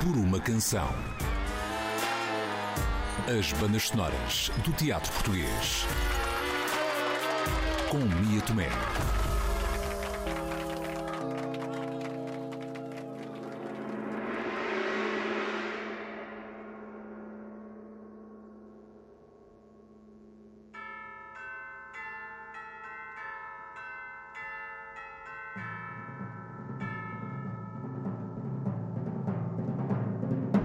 por uma canção. As bandas sonoras do teatro português. Com Mia Tomé.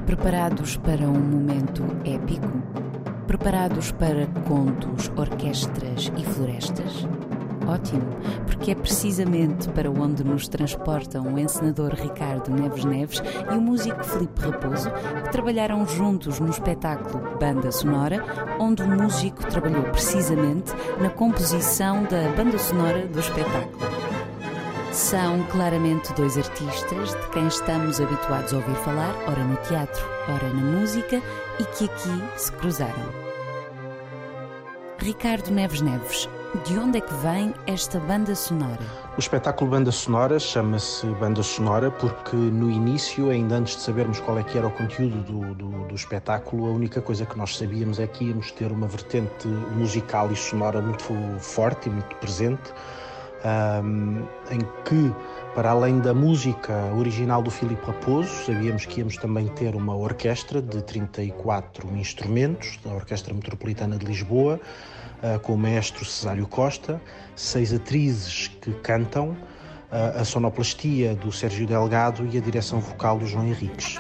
Preparados para um momento épico? Preparados para contos, orquestras e florestas? Ótimo, porque é precisamente para onde nos transportam o encenador Ricardo Neves Neves e o músico Felipe Raposo, que trabalharam juntos no espetáculo Banda Sonora, onde o músico trabalhou precisamente na composição da banda sonora do espetáculo. São claramente dois artistas de quem estamos habituados a ouvir falar, ora no teatro, ora na música, e que aqui se cruzaram. Ricardo Neves Neves, de onde é que vem esta banda sonora? O espetáculo Banda Sonora chama-se Banda Sonora porque no início, ainda antes de sabermos qual é que era o conteúdo do, do, do, espetáculo, a única coisa que nós sabíamos é que íamos ter uma vertente musical e sonora muito forte e muito presente um, em que, para além da música original do Filipe Raposo, sabíamos que íamos também ter uma orquestra de 34 instrumentos, da Orquestra Metropolitana de Lisboa, uh, com o maestro Cesário Costa, seis atrizes que cantam, uh, a sonoplastia do Sérgio Delgado e a direção vocal do João Henriques.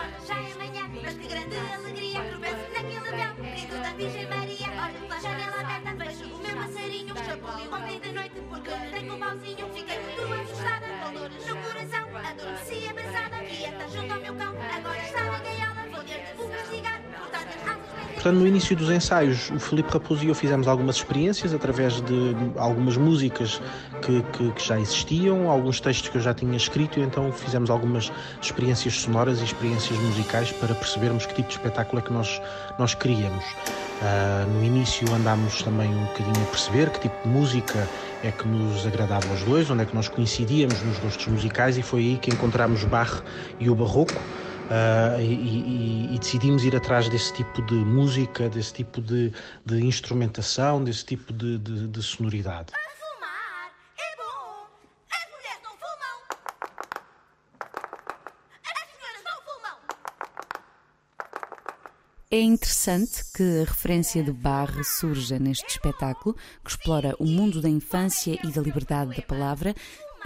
Portanto, no início dos ensaios, o Felipe Raposo e eu fizemos algumas experiências através de algumas músicas que, que, que, já existiam, alguns textos que eu já tinha escrito, então fizemos algumas experiências sonoras e experiências musicais para percebermos que tipo de espetáculo é que nós, nós queríamos. Uh, no início andámos também um bocadinho a perceber que tipo de música é que nos agradava aos dois, onde é que nós coincidíamos nos gostos musicais, e foi aí que encontramos Bach e o Barroco Uh, e, e, e, decidimos ir atrás desse tipo de música, desse tipo de, de instrumentação, desse tipo de, de, de sonoridade. É interessante que a referência de Barre surja neste espetáculo, que explora o mundo da infância e da liberdade da palavra,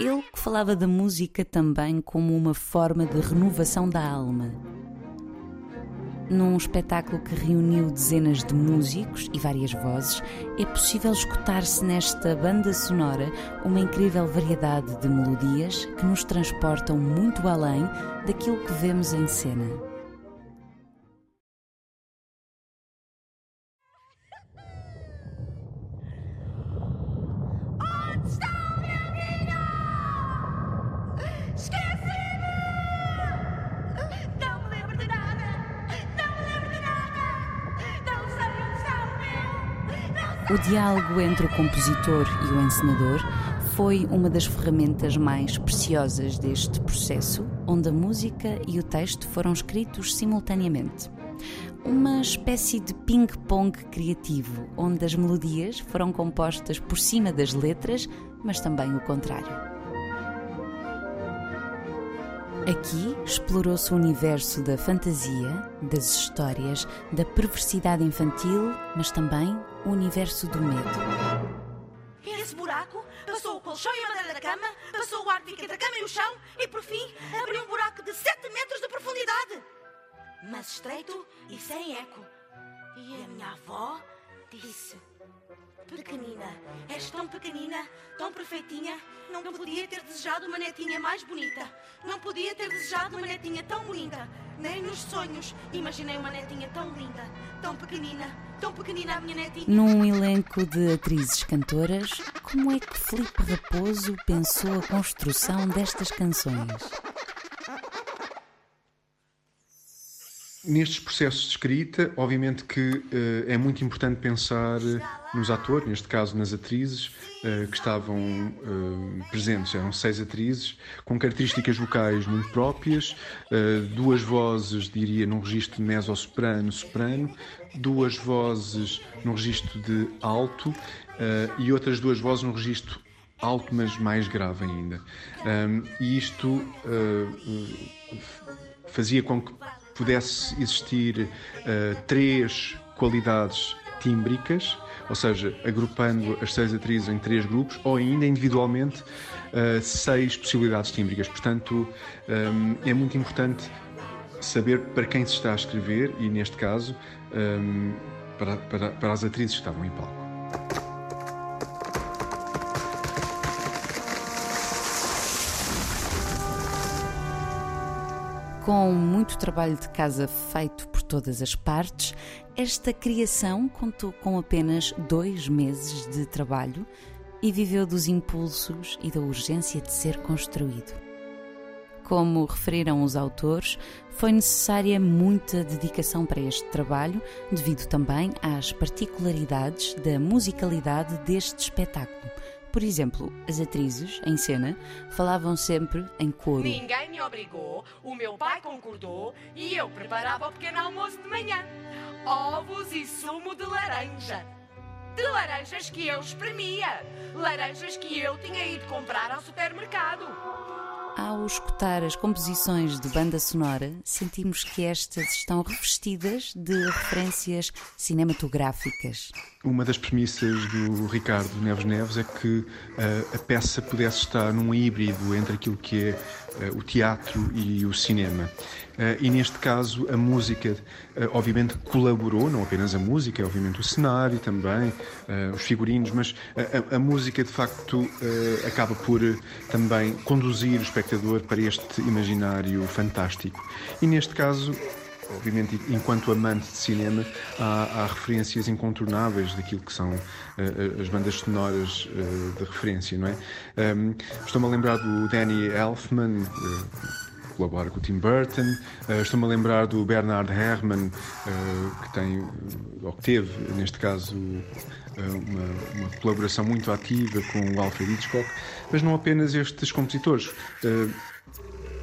ele que falava da música também como uma forma de renovação da alma. Num espetáculo que reuniu dezenas de músicos e várias vozes, é possível escutar-se nesta banda sonora uma incrível variedade de melodias que nos transportam muito além daquilo que vemos em cena. O diálogo entre o compositor e o encenador foi uma das ferramentas mais preciosas deste processo, onde a música e o texto foram escritos simultaneamente. Uma espécie de ping-pong criativo, onde as melodias foram compostas por cima das letras, mas também o contrário. Aqui explorou-se o universo da fantasia, das histórias, da perversidade infantil, mas também o universo do medo. Esse buraco passou o colchão e a madeira da cama, passou o ar entre a cama e o chão e, por fim, abriu um buraco de 7 metros de profundidade. Mas estreito e sem eco. E a minha avó disse: Pequenina, és tão pequenina, tão perfeitinha, não podia ter desejado uma netinha mais bonita. Não podia ter desejado uma netinha tão linda. Nem nos sonhos imaginei uma netinha tão linda, tão pequenina, tão pequenina a minha netinha. Num elenco de atrizes cantoras, como é que Felipe Raposo pensou a construção destas canções? Nestes processos de escrita, obviamente que uh, é muito importante pensar nos atores, neste caso nas atrizes, uh, que estavam uh, presentes. Eram seis atrizes, com características vocais muito próprias, duas vozes, diria, num registro de mezzo-soprano, soprano, duas vozes num registro de alto e outras duas vozes num registro alto, mas mais grave ainda. Um, e isto fazia com que pudesse existir uh, três qualidades tímbricas, ou seja, agrupando as seis atrizes em três grupos, ou ainda individualmente uh, seis possibilidades tímbricas. Portanto, um, eh, é muito importante saber para quem se está a escrever e, neste caso, um, para, para, para as atrizes que estavam em palco. Com muito trabalho de casa feito por todas as partes, esta criação contou com apenas dois meses de trabalho e viveu dos impulsos e da urgência de ser construído. Como referiram os autores, foi necessária muita dedicação para este trabalho, devido também às particularidades da musicalidade deste espetáculo por exemplo, as atrizes, em cena, falavam sempre em coro. Ninguém me obrigou, o meu pai concordou e eu preparava o pequeno almoço de manhã. Ovos e sumo de laranja. De laranjas que eu espremia. Laranjas que eu tinha ido comprar ao supermercado. Ao escutar as composições de banda sonora, sentimos que estas estão revestidas de referências cinematográficas. Uma das premissas do Ricardo Neves Neves é que uh, a peça pudesse estar num híbrido entre aquilo que é o teatro e o cinema. Uh, e neste caso a música, obviamente, colaborou, não apenas a música, obviamente o cenário também, os figurinos, mas a, a, música de facto acaba por também conduzir o espectador para este imaginário fantástico. E neste caso obviamente, enquanto amante de cinema, há, há referências incontornáveis daquilo que são uh, as bandas sonoras uh, de referência, não é? Um, Estou-me a lembrar do Danny Elfman. Uh, colabora com o Tim Burton. Uh, Estou-me a lembrar do Bernard Herrmann, uh, que tem, ou que teve, neste caso, uh, uma, uma, colaboração muito ativa com o Alfred Hitchcock, mas não apenas estes compositores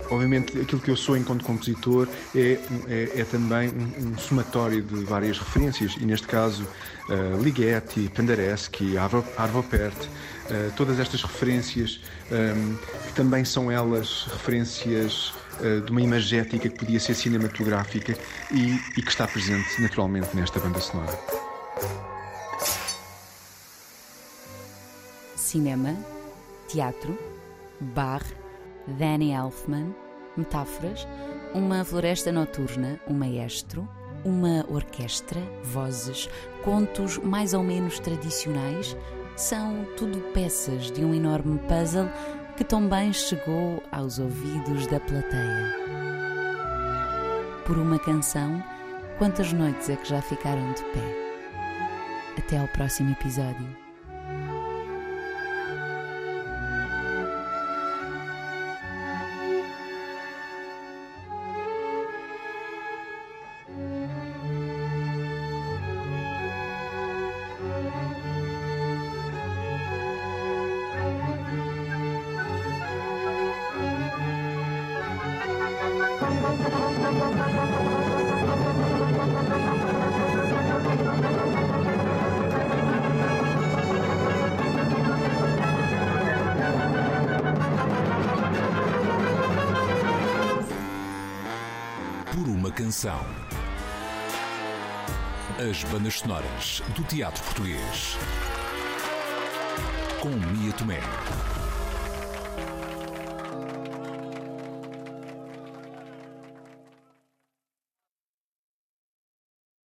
obviamente aquilo que eu sou enquanto compositor é, é, é também um, um, somatório de várias referências e neste caso uh, Ligeti, Penderecki, Arvo, Arvo Pärt, uh, todas estas referências um, ehm, que também são elas referências uh, de uma imagética que podia ser cinematográfica e, e que está presente naturalmente nesta banda sonora. Cinema, teatro, bar Danny Elfman, metáforas, uma floresta noturna, um maestro, uma orquestra, vozes, contos mais ou menos tradicionais, são tudo peças de um enorme puzzle que também chegou aos ouvidos da plateia. Por uma canção, quantas noites é que já ficaram de pé? Até ao próximo episódio. Canção. As bandas sonoras do teatro português. Com Mia Tomé.